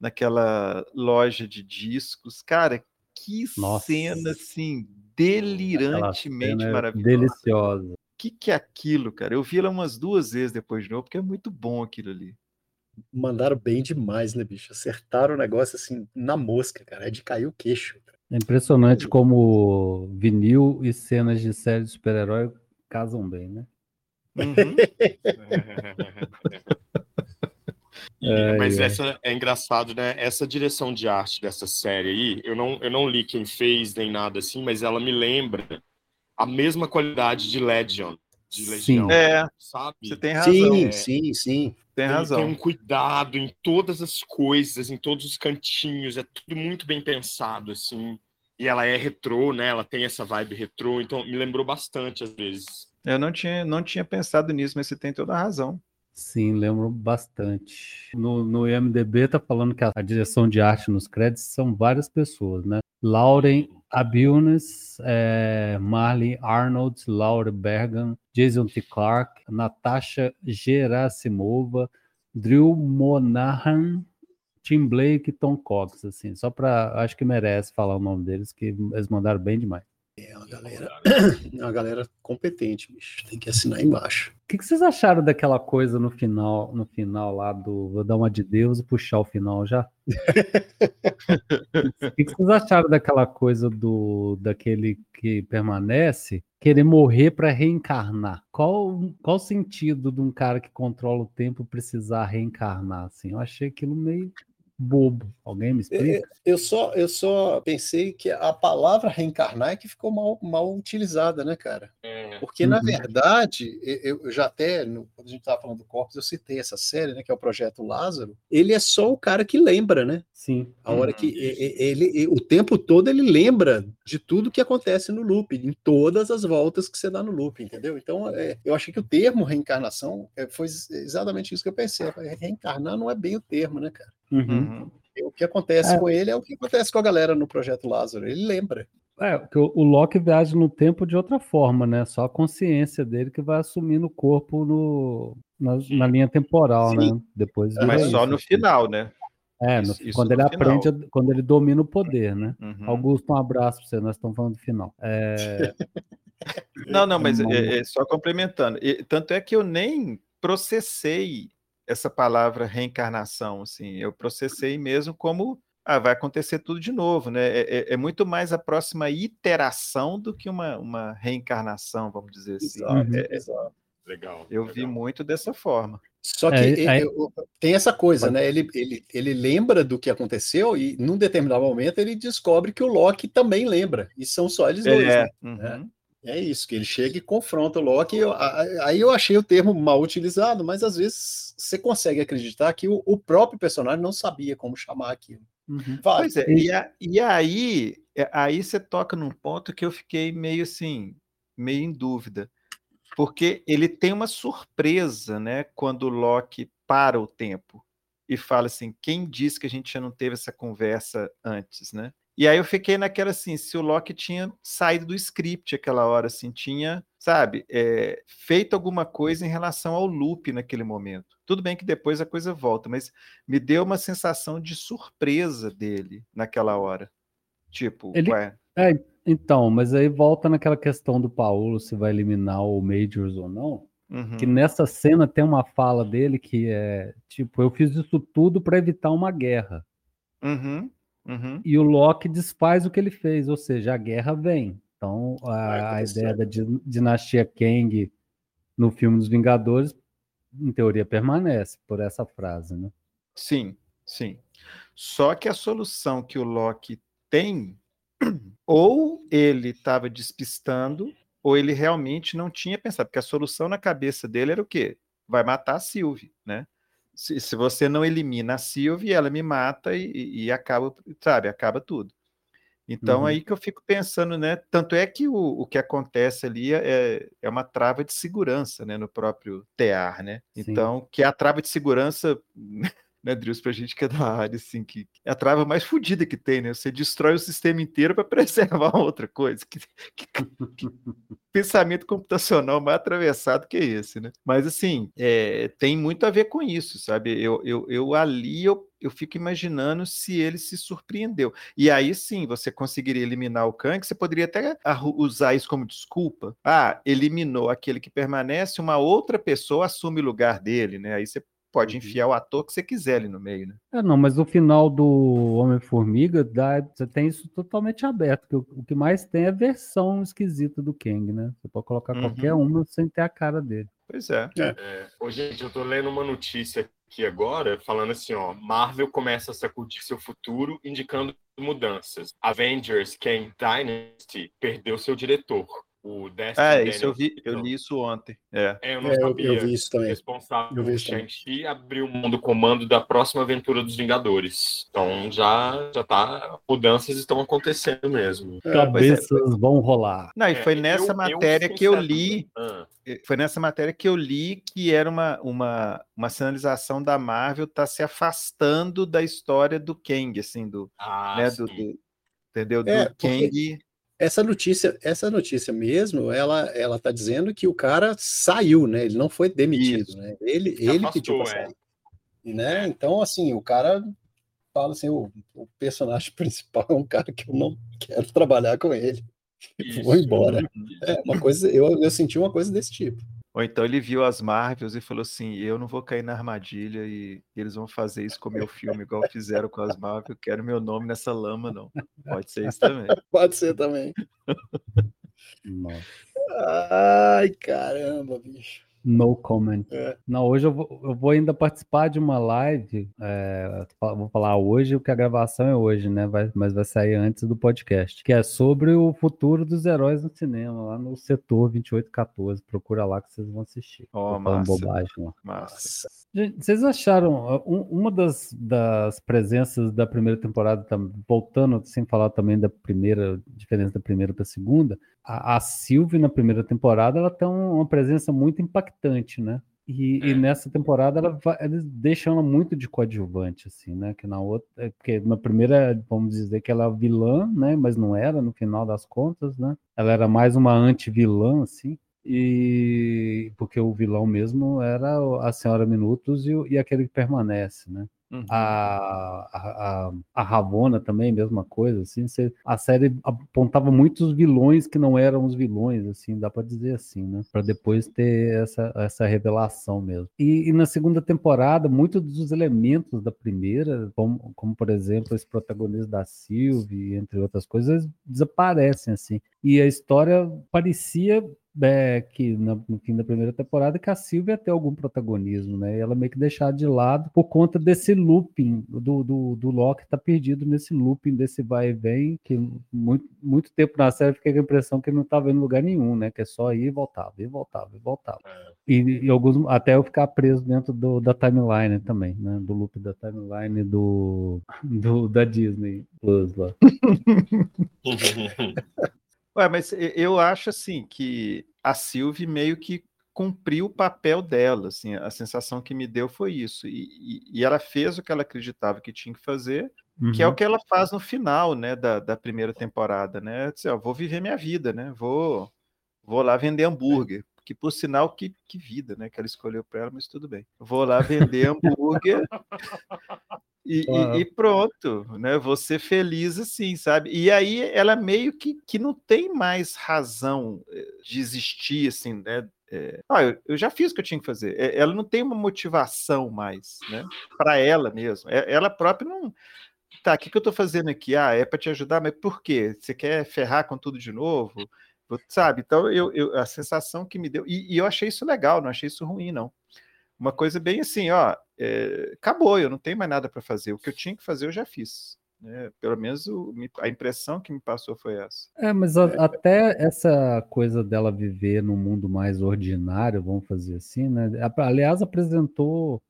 naquela loja de discos. Cara, que Nossa. cena, assim, delirantemente cena é maravilhosa. deliciosa. O que, que é aquilo, cara? Eu vi ela umas duas vezes depois de novo, porque é muito bom aquilo ali. Mandaram bem demais, né, bicho? Acertaram o negócio assim na mosca, cara. É de cair o queixo. cara. É impressionante como vinil e cenas de série de super-herói casam bem, né? Uhum. Mas essa é engraçado, né? Essa direção de arte dessa série aí, eu não, eu não li quem fez nem nada assim, mas ela me lembra a mesma qualidade de Legion, de Sim. É, sabe? você tem razão. Sim, é. sim, sim. Tem Tem- razão. Tem um cuidado em todas as coisas, em todos os cantinhos, é tudo muito bem pensado, assim. E ela é retrô, né? Ela tem essa vibe retrô, então me lembrou bastante às vezes. Eu não tinha, não tinha pensado nisso, mas você tem toda a razão. Sim, lembro bastante. No, no IMDB tá falando que a, a direção de arte nos créditos são várias pessoas, né? Lauren Abilnes, é, Marley Arnold, Laura Bergan, Jason T. Clark, Natasha Gerasimova, Drew Monahan, Tim Blake e Tom Cox, assim, só para acho que merece falar o nome deles, que eles mandaram bem demais. É uma galera, é uma galera competente, bicho. Tem que assinar embaixo. O que, que vocês acharam daquela coisa no final, no final lá do vou dar uma de Deus e puxar o final já? O que, que vocês acharam daquela coisa do daquele que permanece querer morrer para reencarnar? Qual qual o sentido de um cara que controla o tempo precisar reencarnar assim? Eu achei aquilo meio bobo. Alguém me explica? Eu só, eu só pensei que a palavra reencarnar é que ficou mal, mal utilizada, né, cara? Porque, na Uhum. verdade, eu, eu já até, no- quando a gente estava falando do Corpus, eu citei essa série, né, que é o Projeto Lázaro. Ele é só o cara que lembra, né? Sim. A hora Uhum, que ele, e- o tempo todo ele lembra de tudo que acontece no loop, em todas as voltas que você dá no loop, entendeu? Então, é, eu achei que o termo reencarnação é, foi exatamente isso que eu pensei. Reencarnar não é bem o termo, né, cara? Uhum. Uhum. O que acontece É. com ele é o que acontece com a galera no Projeto Lázaro. Ele lembra. É, porque o, o Loki viaja no tempo de outra forma, né? Só a consciência dele que vai assumindo o corpo no, na, na linha temporal, Sim. né? Depois Mas Mas só isso, no assim. final, né? É, no- Isso- isso quando no ele final. aprende, a- quando ele domina o poder, né? Uhum. Augusto, um abraço pra você, nós estamos falando do final. É, Não, não, mas Não. é, é só complementando. E, tanto é que eu nem processei essa palavra reencarnação, assim. Eu processei mesmo como ah, vai acontecer tudo de novo, né? É, é- é muito mais a próxima iteração do que uma, uma reencarnação, vamos dizer assim. Uhum. É, exato. Legal. eu vi legal. muito dessa forma. Só que É, e- aí- eu- tem essa coisa, né? Ele, ele, ele lembra do que aconteceu e, num determinado momento, ele descobre que o Loki também lembra. E são só eles dois. É, né? uhum. É isso, que ele chega e confronta o Loki. Eu- aí eu achei o termo mal utilizado, mas às vezes você consegue acreditar que o, o próprio personagem não sabia como chamar aquilo. uhum. Pois é, e, a- e aí, é, aí você toca num ponto que eu fiquei meio assim, meio em dúvida. Porque ele tem uma surpresa, né, quando o Loki para o tempo e fala assim: quem disse que a gente já não teve essa conversa antes, né? E aí eu fiquei naquela assim, se o Loki tinha saído do script aquela hora, assim, tinha, sabe, é, feito alguma coisa em relação ao loop naquele momento. Tudo bem que depois a coisa volta, mas me deu uma sensação de surpresa dele naquela hora. Tipo, Ele- ué, Então, mas aí volta naquela questão do Paulo se vai eliminar o Majors ou não. uhum, Que nessa cena tem uma fala dele que é tipo, eu fiz isso tudo para evitar uma guerra. uhum, uhum, E o Loki desfaz o que ele fez, ou seja, a guerra vem. Então, a, a ideia da din- dinastia Kang no filme dos Vingadores, em teoria, permanece por essa frase, né? sim, sim. Só que a solução que o Loki tem, ou ele estava despistando, ou ele realmente não tinha pensado, porque a solução na cabeça dele era o quê? Vai matar a Sylvie, né? Se, se você não elimina a Sylvie, ela me mata e, e- acaba, sabe, acaba tudo. Então, Uhum. aí que eu fico pensando, né? Tanto é que o, o que acontece ali é, é uma trava de segurança, né? No próprio tear, né? Sim. Então, que é a trava de segurança, né, Drius, pra gente que é da área, assim, que é a trava mais fodida que tem, né? Você destrói o sistema inteiro para preservar outra coisa. Que, que- que pensamento computacional mais atravessado que esse, né? Mas, assim, é, tem muito a ver com isso, sabe? Eu, eu, eu ali, eu, eu fico imaginando se ele se surpreendeu. E aí sim, você conseguiria eliminar o Kang, você poderia até usar isso como desculpa. Ah, eliminou aquele que permanece, uma outra pessoa assume o lugar dele, né? Aí você pode Uhum. enfiar o ator que você quiser ali no meio, né? É, não, mas no final do Homem-Formiga, dá- você tem isso totalmente aberto, que o, o que mais tem é a versão esquisita do Kang, né? Você pode colocar Uhum. qualquer uma sem ter a cara dele. Pois é. é. é. Ô, gente, eu tô lendo uma notícia aqui agora, falando assim, ó, Marvel começa a sacudir seu futuro, indicando mudanças. Avengers Kang Dynasty perdeu seu diretor. O Destiny é, isso eu vi, eu li isso ontem. É, é eu não é, sabia. Eu, eu, vi isso também. O responsável por Shang-Chi abriu mão do comando da próxima aventura dos Vingadores. Então já já tá mudanças estão acontecendo mesmo. É, Cabeças é, vão rolar. Não, e foi é, nessa eu, matéria eu, que eu li. Ah. Foi nessa matéria que eu li que era uma, uma, uma sinalização da Marvel tá se afastando da história do Kang, assim, do, ah, né, do, do, entendeu? É, do Kang essa notícia, essa notícia mesmo, ela ela tá dizendo que o cara saiu, né? Ele não foi demitido, Isso. né? Ele Se ele pediu para é. sair. E, né? Então assim, o cara fala assim, o, o, personagem principal é um cara que eu não quero trabalhar com ele. Isso. Vou embora. É uma coisa, eu, eu senti uma coisa desse tipo. Ou então ele viu as Marvels e falou assim: eu não vou cair na armadilha e eles vão fazer isso com o meu filme, igual fizeram com as Marvel. Quero meu nome nessa lama, não. Pode ser isso também. Pode ser também. Nossa. Ai, caramba, bicho. No comment. É. Não, hoje eu vou, eu vou, ainda participar de uma live. É, vou falar hoje, o que a gravação é hoje, né? Vai, mas vai sair antes do podcast. Que é sobre o futuro dos heróis no cinema, lá no setor 2814. Procura lá que vocês vão assistir. Oh, massa. bobagem lá. Massa. Gente, vocês acharam um, uma das, das presenças da primeira temporada, voltando sem falar também da primeira, diferença da primeira para a segunda, a, a Sylvie na primeira temporada ela tem uma presença muito impactante, né? E, e, nessa temporada ela vai, eles deixam ela muito de coadjuvante, assim, né? Que na outra, é, porque na primeira, vamos dizer que ela é vilã, né? Mas não era no final das contas, né? Ela era mais uma anti-vilã, assim. E porque o vilão mesmo era a Senhora Minutos e, e aquele que permanece, né? Uhum. A, a, a, Ravona também, mesma coisa, assim, você, a série apontava muitos vilões que não eram os vilões, assim, dá para dizer assim, né? Para depois ter essa, essa revelação mesmo. E, e, na segunda temporada, muitos dos elementos da primeira, como, como por exemplo, esse protagonista da Sylvie, entre outras coisas, desaparecem, assim. E a história parecia é, que no, no, fim da primeira temporada que a Sylvia tem algum protagonismo, né? E ela meio que deixar de lado por conta desse looping do, do, do Loki tá perdido nesse looping desse vai e vem, que muito, muito tempo na série fiquei com a impressão que ele não estava em lugar nenhum, né? Que é só ir e voltava, ir e voltava, e voltava. É. E, e, alguns até eu ficar preso dentro do, da timeline também, né? Do loop da timeline do, do da Disney Plus lá. Ué, mas eu acho assim que a Sylvie meio que cumpriu o papel dela, assim, a sensação que me deu foi isso. E, e, e ela fez o que ela acreditava que tinha que fazer, uhum. que é o uhum. que ela faz no final, né, da, da primeira temporada, né? Disse, ó, vou viver minha vida, né? Vou, vou lá vender hambúrguer. Que por sinal, que, que vida, né? Que ela escolheu para ela, mas tudo bem. Vou lá vender hambúrguer e, e, e, pronto, né? Você feliz assim, sabe? E aí ela meio que, que não tem mais razão eh, de existir, assim, né? É, ah, eu, eu, já fiz o que eu tinha que fazer. É, ela não tem uma motivação mais, né? Para ela mesma. É, ela própria não. Tá, o que, que eu estou fazendo aqui? Ah, é para te ajudar, mas por quê? Você quer ferrar com tudo de novo? Sabe? Então, eu, eu a sensação que me deu. E, e eu achei isso legal, não achei isso ruim, não uma coisa bem assim, ó, é, acabou, eu não tenho mais nada para fazer. O que eu tinha que fazer eu já fiz. Né? Pelo menos o, a impressão que me passou foi essa. É, mas a, é. até essa coisa dela viver num mundo mais ordinário, vamos fazer assim, né? Aliás, apresentou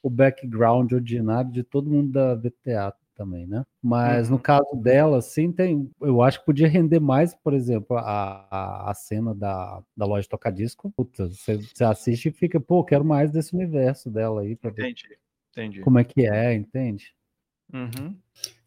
o background ordinário de todo mundo da VTA também, né? Mas uhum. no caso dela, sim, tem. Eu acho que podia render mais, por exemplo, a, a, cena da, da loja de tocadisco. Puta, você, você assiste e fica, pô, quero mais desse universo dela aí. Pra entendi, ver entendi. Como é que é, entende? Uhum.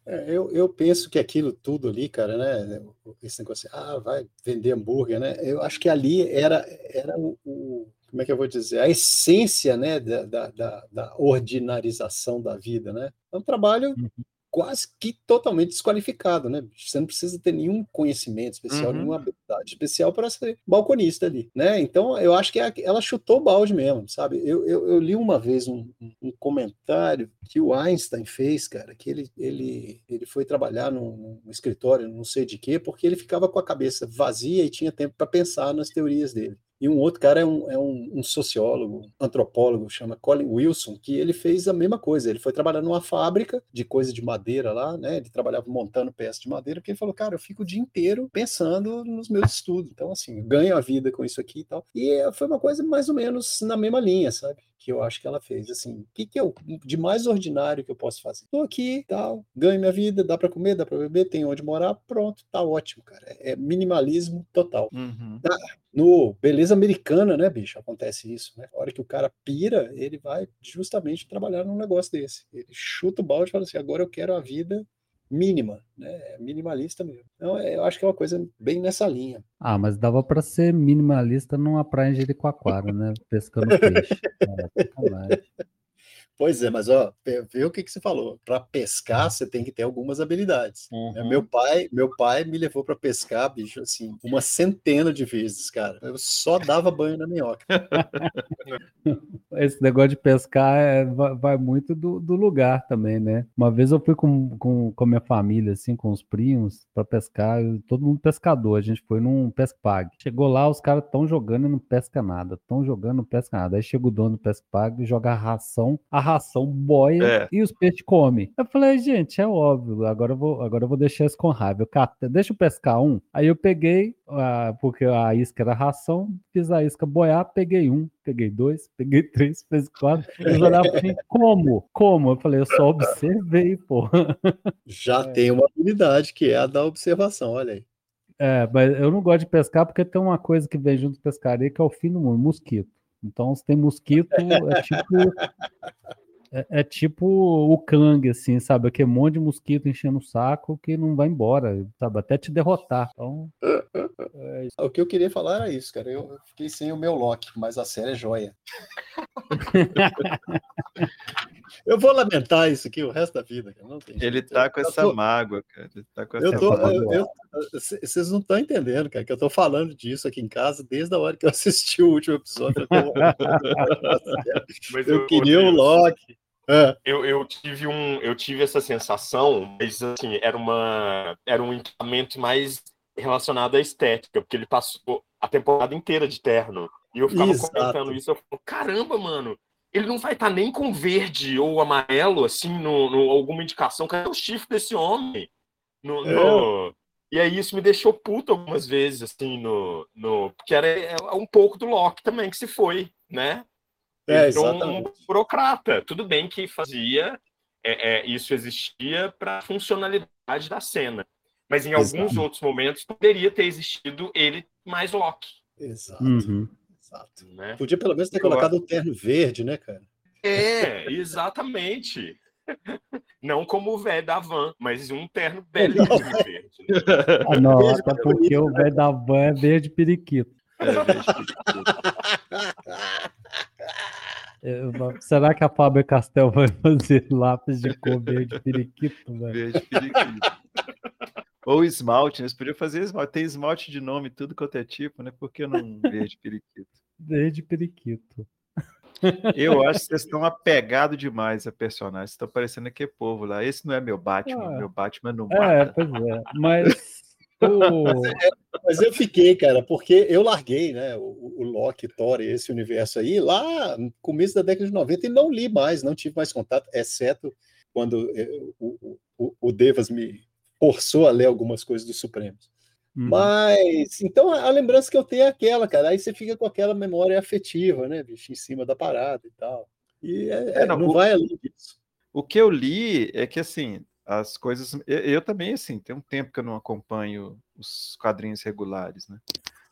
É, eu, eu penso que aquilo tudo ali, cara, né? Esse negócio, ah, vai vender hambúrguer, né? Eu acho que ali era, era o, o como é que eu vou dizer, a essência né, da, da, da, ordinarização da vida, né? É um trabalho uhum quase que totalmente desqualificado, né? Você não precisa ter nenhum conhecimento especial, uhum. nenhuma habilidade especial para ser balconista ali, né? Então, eu acho que é ela chutou o balde mesmo, sabe? Eu, eu, eu li uma vez um, um, comentário que o Einstein fez, cara, que ele, ele, ele foi trabalhar num, num escritório, não sei de quê, porque ele ficava com a cabeça vazia e tinha tempo para pensar nas teorias dele. E um outro cara é um, é um, um sociólogo, antropólogo, chama Colin Wilson, que ele fez a mesma coisa. Ele foi trabalhar numa fábrica de coisa de madeira lá, né? Ele trabalhava montando peças de madeira, porque ele falou, cara, eu fico o dia inteiro pensando nos meus estudos. Então, assim, ganho a vida com isso aqui e tal. E foi uma coisa mais ou menos na mesma linha, sabe? Que eu acho que ela fez. Assim, o que, que é o de mais ordinário que eu posso fazer? Estou aqui, tal, ganho minha vida, dá para comer, dá para beber, tem onde morar, pronto, tá ótimo, cara. É minimalismo total. Uhum. Ah, no Beleza Americana, né, bicho? Acontece isso, né? A hora que o cara pira, ele vai justamente trabalhar num negócio desse. Ele chuta o balde e fala assim: agora eu quero a vida mínima, né? É minimalista mesmo. Então, é, eu acho que é uma coisa bem nessa linha. Ah, mas dava para ser minimalista numa praia em Jericoacoara, né? Pescando peixe. É, Pois é, mas ó, vê o que, que você falou. Para pescar, você tem que ter algumas habilidades. Né? Uhum. Meu pai, meu pai me levou para pescar, bicho, assim, uma centena de vezes, cara. Eu só dava banho na minhoca. Esse negócio de pescar é, vai, muito do, do, lugar também, né? Uma vez eu fui com, com, com a minha família, assim, com os primos, para pescar, todo mundo pescador. A gente foi num pescpag. Chegou lá, os caras estão jogando e não pesca nada. Estão jogando não pesca nada. Aí chega o dono do pescpag e joga a ração. A ração boia é. e os peixes comem. Eu falei, gente, é óbvio, agora eu vou, agora eu vou deixar isso com raiva. Eu cato, deixa eu pescar um. Aí eu peguei, uh, porque a isca era ração, fiz a isca boiar, peguei um, peguei dois, peguei três, fez quatro. Eles olhavam assim, como? Como? Eu falei, eu só observei, pô. Já é. tem uma habilidade que é a da observação, olha aí. É, mas eu não gosto de pescar porque tem uma coisa que vem junto com pescaria que é o fim do mundo, mosquito. Então, se tem mosquito, é tipo é, é, tipo o Kang, assim, sabe? Aquele monte de mosquito enchendo o saco que não vai embora, sabe? Até te derrotar. Então. É o que eu queria falar era isso, cara. Eu fiquei sem o meu Loki, mas a série é joia. eu vou lamentar isso aqui o resto da vida. Cara. Não tem Ele tá com essa tô... mágoa, cara. Ele tá com essa eu tô, eu, vocês não estão entendendo, cara, que eu tô falando disso aqui em casa desde a hora que eu assisti o último episódio. eu, eu queria o Loki. É. Eu, eu, tive um, eu tive essa sensação, mas assim, era, uma, era um equipamento mais relacionado à estética, porque ele passou a temporada inteira de terno. E eu ficava Exato. comentando isso, eu falo, caramba, mano, ele não vai estar tá nem com verde ou amarelo, assim, no, no alguma indicação. Cadê o chifre desse homem? No, é. no... E aí isso me deixou puto algumas vezes, assim, no, no... porque era é um pouco do Loki também que se foi, né? É, um burocrata. Tudo bem que fazia, é, é, isso existia para a funcionalidade da cena. Mas em Exato. alguns outros momentos poderia ter existido ele mais Loki. Exato. Uhum. Exato. Né? Podia pelo menos ter Eu colocado o terno verde, né, cara? É, exatamente. Não como o velho da van, mas um terno belíssimo verde. Ah, não, até porque o velho da van é verde periquito. É verde periquito. Será que a Faber Castell vai fazer lápis de cor verde periquito? Véio? Verde periquito. Ou esmalte, né? Você podia fazer esmalte. Tem esmalte de nome, tudo quanto é tipo, né? Por que não verde periquito? Verde periquito. Eu acho que vocês estão apegados demais a personagens. Estão parecendo que é povo lá. Esse não é meu Batman. Ah, meu Batman não é, mata. É, pois é. Mas mas, eu fiquei, cara, porque eu larguei, né, o, o Loki, Thor e esse universo aí lá no começo da década de 90 e não li mais, não tive mais contato, exceto quando eh, o, o, o Devas me forçou a ler algumas coisas do Supremos. Uhum. Mas, então, a, a, lembrança que eu tenho é aquela, cara, aí você fica com aquela memória afetiva, né, bicho, em cima da parada e tal. E é, é, não, não vai além disso. O que eu li é que, assim, as coisas. Eu, eu, também, assim, tem um tempo que eu não acompanho os quadrinhos regulares, né?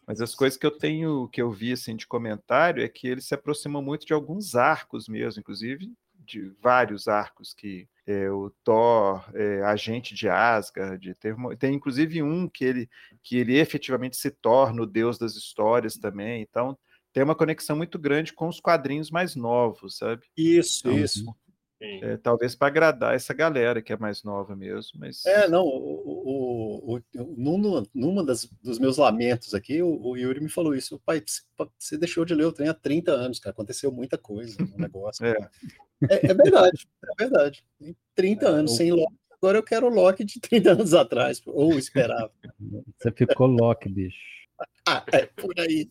Mas as coisas que eu tenho, que eu vi assim de comentário, é que ele se aproxima muito de alguns arcos mesmo, inclusive de vários arcos que é, o Thor, é, agente de Asgard, tem, tem inclusive um que ele, que ele efetivamente se torna o deus das histórias também. Então tem uma conexão muito grande com os quadrinhos mais novos, sabe? Isso, então, isso. É, talvez para agradar essa galera que é mais nova mesmo, mas... É, não, o, o, o, numa, numa das, dos meus lamentos aqui, o, o, Yuri me falou isso, pai, você deixou de ler o trem há 30 anos, cara, aconteceu muita coisa no negócio. é. É, é. verdade, é verdade. 30 é, anos sem Loki, agora eu quero o Loki de 30 anos atrás, ou esperava. Você ficou Loki, bicho. ah, é, por aí.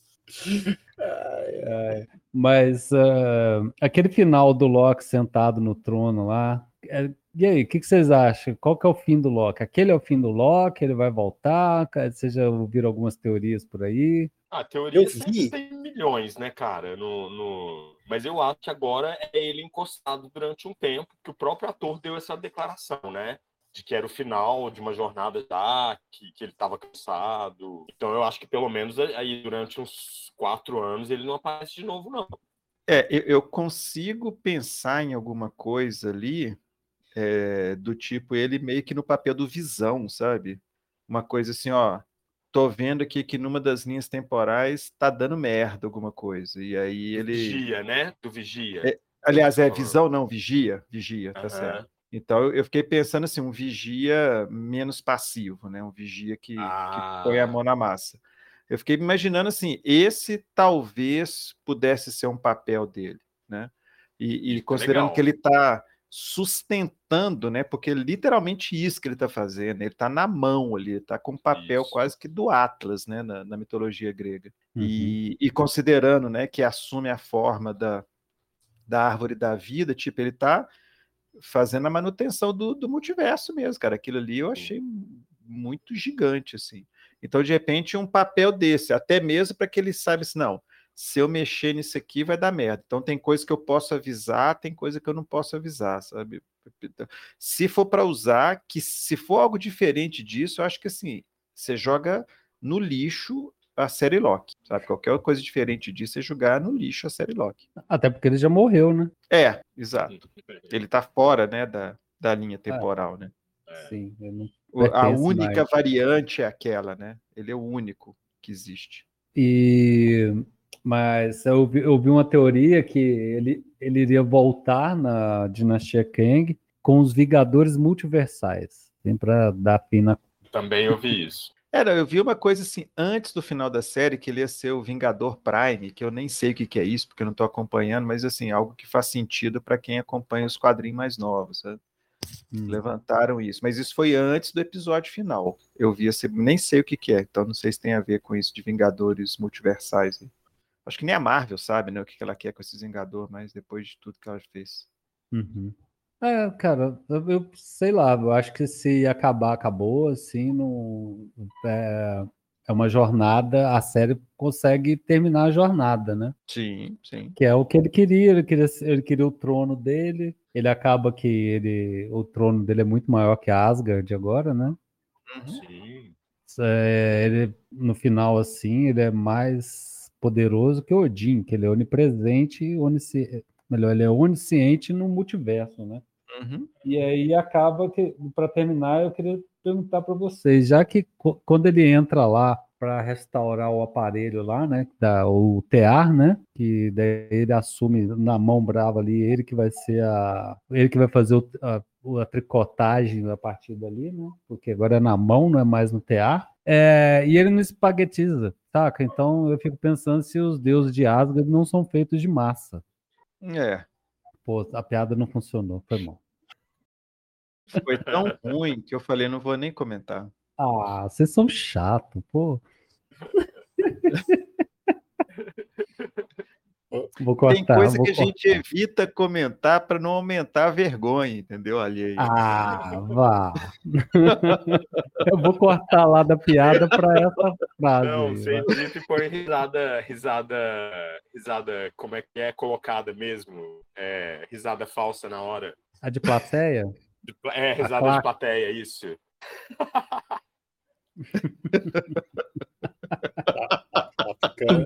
Ai, ai. Mas uh, aquele final do Loki sentado no trono lá, é, e aí, o que, que, vocês acham? Qual que é o fim do Loki? Aquele é o fim do Loki? Ele vai voltar? Vocês já ouviram algumas teorias por aí? Ah, teorias tem milhões, né, cara? No, no... Mas eu acho que agora é ele encostado durante um tempo, que o próprio ator deu essa declaração, né? De que era o final de uma jornada já, que, que ele estava cansado. Então eu acho que pelo menos aí durante uns quatro anos ele não aparece de novo, não. É, eu, eu consigo pensar em alguma coisa ali é, do tipo ele meio que no papel do visão, sabe? Uma coisa assim, ó, tô vendo aqui que numa das linhas temporais tá dando merda alguma coisa. E aí ele. Vigia, né? Do vigia. É, aliás, é visão, não, vigia, vigia, tá uhum. certo. Então eu fiquei pensando assim, um vigia menos passivo, né? Um vigia que, ah. que põe a mão na massa. Eu fiquei imaginando assim, esse talvez pudesse ser um papel dele, né? E, e considerando Legal. que ele está sustentando, né? Porque é literalmente isso que ele está fazendo, ele está na mão ali, está com papel isso. quase que do Atlas, né? Na, na mitologia grega. Uhum. E, e, considerando, né, que assume a forma da, da árvore da vida, tipo, ele está fazendo a manutenção do, do multiverso mesmo, cara. Aquilo ali eu achei muito gigante, assim. Então, de repente, um papel desse, até mesmo para que ele saiba assim, não, se eu mexer nisso aqui vai dar merda. Então tem coisa que eu posso avisar, tem coisa que eu não posso avisar, sabe? Se for para usar, que se for algo diferente disso, eu acho que assim, você joga no lixo a série Loki, sabe? Qualquer coisa diferente disso é jogar no lixo a série Loki. Até porque ele já morreu, né? É, exato. Ele tá fora, né, da, da linha é. temporal, é. né? Sim, a única mais. variante é aquela, né? Ele é o único que existe. E mas eu vi, eu vi uma teoria que ele, ele iria voltar na dinastia Kang com os Vingadores Multiversais. Tem para dar fim na. Também eu vi isso. Era, eu vi uma coisa assim, antes do final da série, que ele ia ser o Vingador Prime, que eu nem sei o que, que é isso, porque eu não estou acompanhando, mas assim, algo que faz sentido para quem acompanha os quadrinhos mais novos. Sabe? Hum. Levantaram isso, mas isso foi antes do episódio final. Eu vi assim, nem sei o que, que é, então não sei se tem a ver com isso de Vingadores Multiversais. Acho que nem a Marvel sabe, né, o que ela quer com esse Vingador, mas depois de tudo que ela fez. Uhum. É, cara, eu, eu, sei lá, eu acho que se acabar, acabou, assim, não, é, é uma jornada, a série consegue terminar a jornada, né? Sim, sim. Que é o que ele queria, ele queria, ele queria o trono dele, ele acaba que ele, o trono dele é muito maior que a Asgard agora, né? Uhum. Sim. É, ele, no final, assim, ele é mais poderoso que Odin, que ele é onipresente onisciente, melhor, ele é onisciente no multiverso, né? Uhum. E aí acaba que, para terminar, eu queria perguntar para vocês, já que quando ele entra lá para restaurar o aparelho lá, né, da, o tear, né, que daí ele assume na mão brava ali, ele que vai ser a, ele que vai fazer o, a, a tricotagem a partir dali, né, porque agora é na mão, não é mais no tear, é, e ele não espaguetiza, saca? Então eu fico pensando se os deuses de Asgard não são feitos de massa. É. Pô, a piada não funcionou, foi mal. Foi tão ruim que eu falei, não vou nem comentar. Ah, vocês são chato, pô. Vou cortar, Tem coisa que cortar. a gente evita comentar para não aumentar a vergonha, entendeu? Ali. Ah, vá. Eu vou cortar lá da piada para essa frase. Não, você edita e põe risada, risada, risada, como é que é colocada mesmo? É, risada falsa na hora. A de plateia? É, risada de plateia, isso. ficando,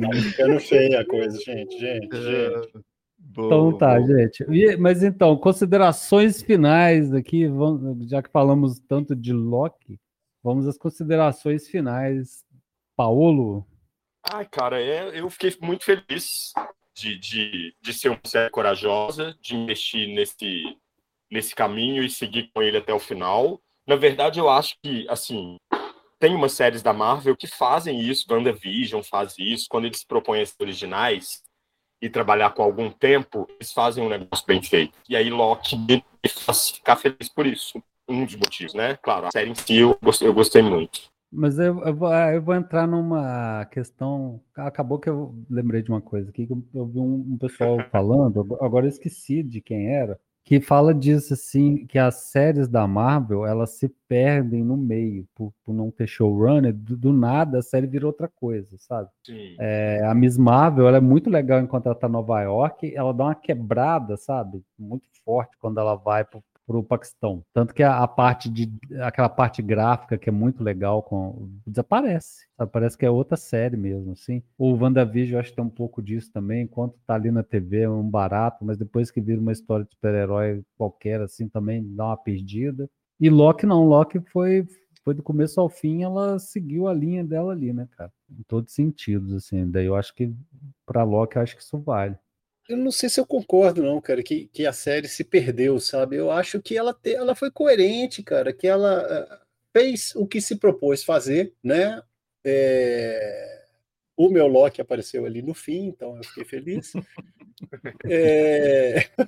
tá ficando feia a coisa, gente, gente, é, gente. Boa, então tá, boa. gente. E, mas então, considerações finais aqui, vamos, já que falamos tanto de Loki, vamos às considerações finais. Paulo? Ai, cara, é, eu fiquei muito feliz de, de, de ser uma série corajosa, de investir nesse, nesse caminho e seguir com ele até o final. Na verdade, eu acho que, assim, tem umas séries da Marvel que fazem isso, WandaVision faz isso, quando eles propõem ser originais e trabalhar com algum tempo, eles fazem um negócio bem feito. E aí Loki me faz ficar feliz por isso. Um dos motivos, né? Claro, a série em si eu gostei, eu gostei muito. Mas eu, eu, vou, ah, eu, vou, entrar numa questão. Acabou que eu lembrei de uma coisa aqui, que eu vi um, um pessoal falando, agora eu esqueci de quem era, que fala disso assim, que as séries da Marvel elas se perdem no meio por, por não ter showrunner, do, do, nada a série vira outra coisa, sabe? É, a Miss Marvel ela é muito legal enquanto ela tá em Nova York, ela dá uma quebrada, sabe? Muito forte quando ela vai pro, para o Paquistão. Tanto que a, a, parte de aquela parte gráfica que é muito legal com desaparece. Sabe? Parece que é outra série mesmo, assim. O WandaVision eu acho que tem um pouco disso também, enquanto tá ali na TV é um barato, mas depois que vira uma história de super-herói qualquer assim também dá uma perdida. E Loki não, Loki foi foi do começo ao fim, ela seguiu a linha dela ali, né, cara? Em todos os sentidos, assim. Daí eu acho que para Loki eu acho que isso vale eu não sei se eu concordo, não, cara, que, que a série se perdeu, sabe? Eu acho que ela, te, ela foi coerente, cara, que ela uh, fez o que se propôs fazer, né? É... O meu Loki apareceu ali no fim, então eu fiquei feliz. é...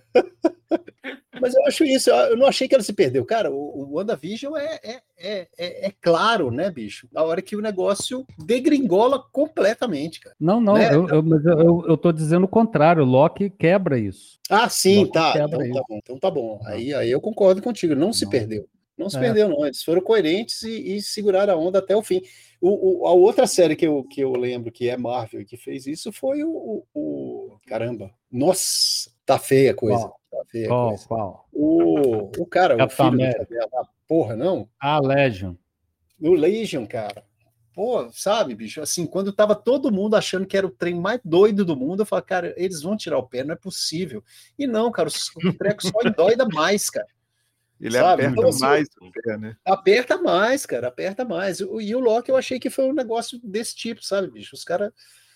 Mas eu acho isso, eu não achei que ela se perdeu. Cara, o, o WandaVision é, é, é, é, claro, né, bicho? Na hora que o negócio degringola completamente, cara. Não, não, né? eu, eu, mas eu, eu tô dizendo o contrário, o Loki quebra isso. Ah, sim, tá. Então tá, bom, então tá bom. Aí, aí eu concordo contigo, não, não. se perdeu. Não se é. perdeu, não. Eles foram coerentes e, e, seguraram a onda até o fim. O, o, a outra série que eu, que eu lembro que é Marvel e que fez isso foi o, o, Caramba. Nossa, tá feia a coisa. Tá feia qual, coisa. Qual? O, o cara, Capitão o filho América. da porra, não? A Legion. O Legion, cara. Pô, sabe, bicho, assim, quando tava todo mundo achando que era o trem mais doido do mundo, eu falei, cara, eles vão tirar o pé, não é possível. E não, cara, o treco só dói mais, cara. Ele sabe? aperta então, assim, mais o pé, né? Aperta mais, cara, aperta mais. E o Loki eu achei que foi um negócio desse tipo, sabe, bicho? Os caras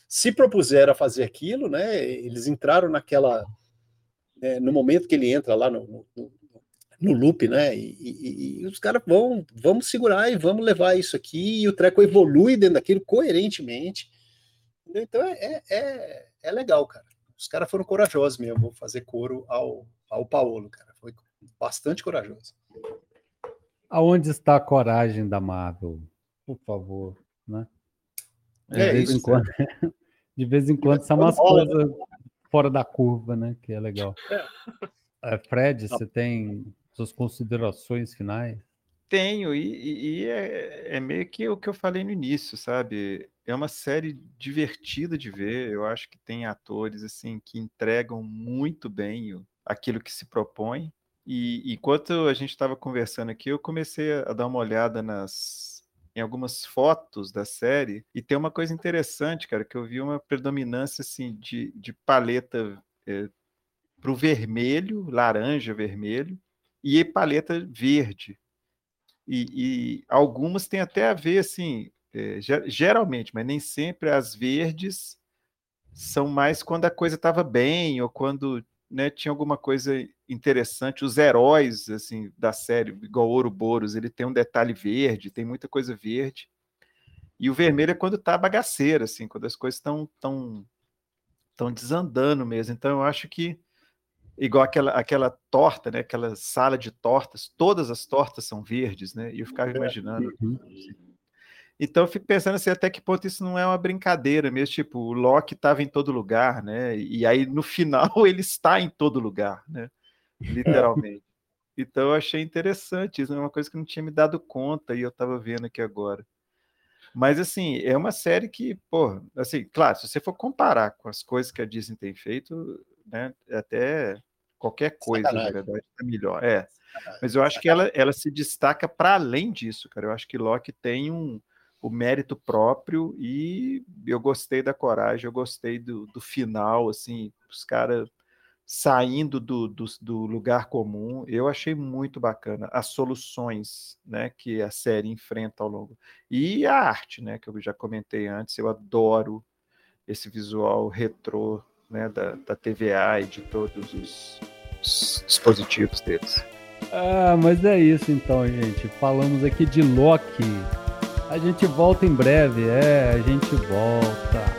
se propuseram a fazer aquilo, né? Eles entraram naquela né, no momento que ele entra lá no, no, no loop, né? E, e, e os caras vão, vamos segurar e vamos levar isso aqui, e o treco evolui dentro daquilo coerentemente. Então é, é, é, é legal, cara. Os caras foram corajosos mesmo, vou fazer coro ao, ao Paulo, cara. Foi bastante corajoso. Aonde está a coragem da Marvel? Por favor, né? De, é vez, isso, em quando, de vez em quando são umas coisas fora da curva, né? Que é legal. É. é Fred, você tem suas considerações finais? Tenho, e, e é, é, meio que o que eu falei no início, sabe? É uma série divertida de ver. Eu acho que tem atores assim que entregam muito bem o, aquilo que se propõe. E enquanto a gente estava conversando aqui, eu comecei a dar uma olhada nas, em algumas fotos da série e tem uma coisa interessante, cara, que eu vi uma predominância assim de, de paleta é, para o vermelho, laranja, vermelho e paleta verde. E, e, algumas têm até a ver assim, é, geralmente, mas nem sempre as verdes são mais quando a coisa estava bem ou quando né, tinha alguma coisa interessante. Os heróis assim da série, igual Ouroboros, ele tem um detalhe verde, tem muita coisa verde. E o vermelho é quando tá bagaceira, assim, quando as coisas estão tão, tão desandando mesmo. Então eu acho que igual aquela, aquela torta, né, aquela sala de tortas, todas as tortas são verdes, né? E eu ficava imaginando. Uhum. Então eu fico pensando assim, até que ponto isso não é uma brincadeira mesmo, tipo, o Loki estava em todo lugar, né? E aí no final ele está em todo lugar, né? Literalmente. Então eu achei interessante, isso é uma coisa que não tinha me dado conta e eu estava vendo aqui agora. Mas assim, é uma série que, pô, assim, claro, se você for comparar com as coisas que a Disney tem feito, né, até qualquer coisa, Sacanagem. na verdade, é melhor. É. Mas eu acho que ela, ela se destaca para além disso, cara. Eu acho que Loki tem um, o mérito próprio e eu gostei da coragem, eu gostei do, do final, assim, os caras saindo do, do, do, lugar comum, eu achei muito bacana as soluções né, que a série enfrenta ao longo. E a arte, né, que eu já comentei antes, eu adoro esse visual retrô né, da, da TVA e de todos os, os dispositivos deles. Ah, mas é isso então, gente. Falamos aqui de Loki. A gente volta em breve, é, a gente volta.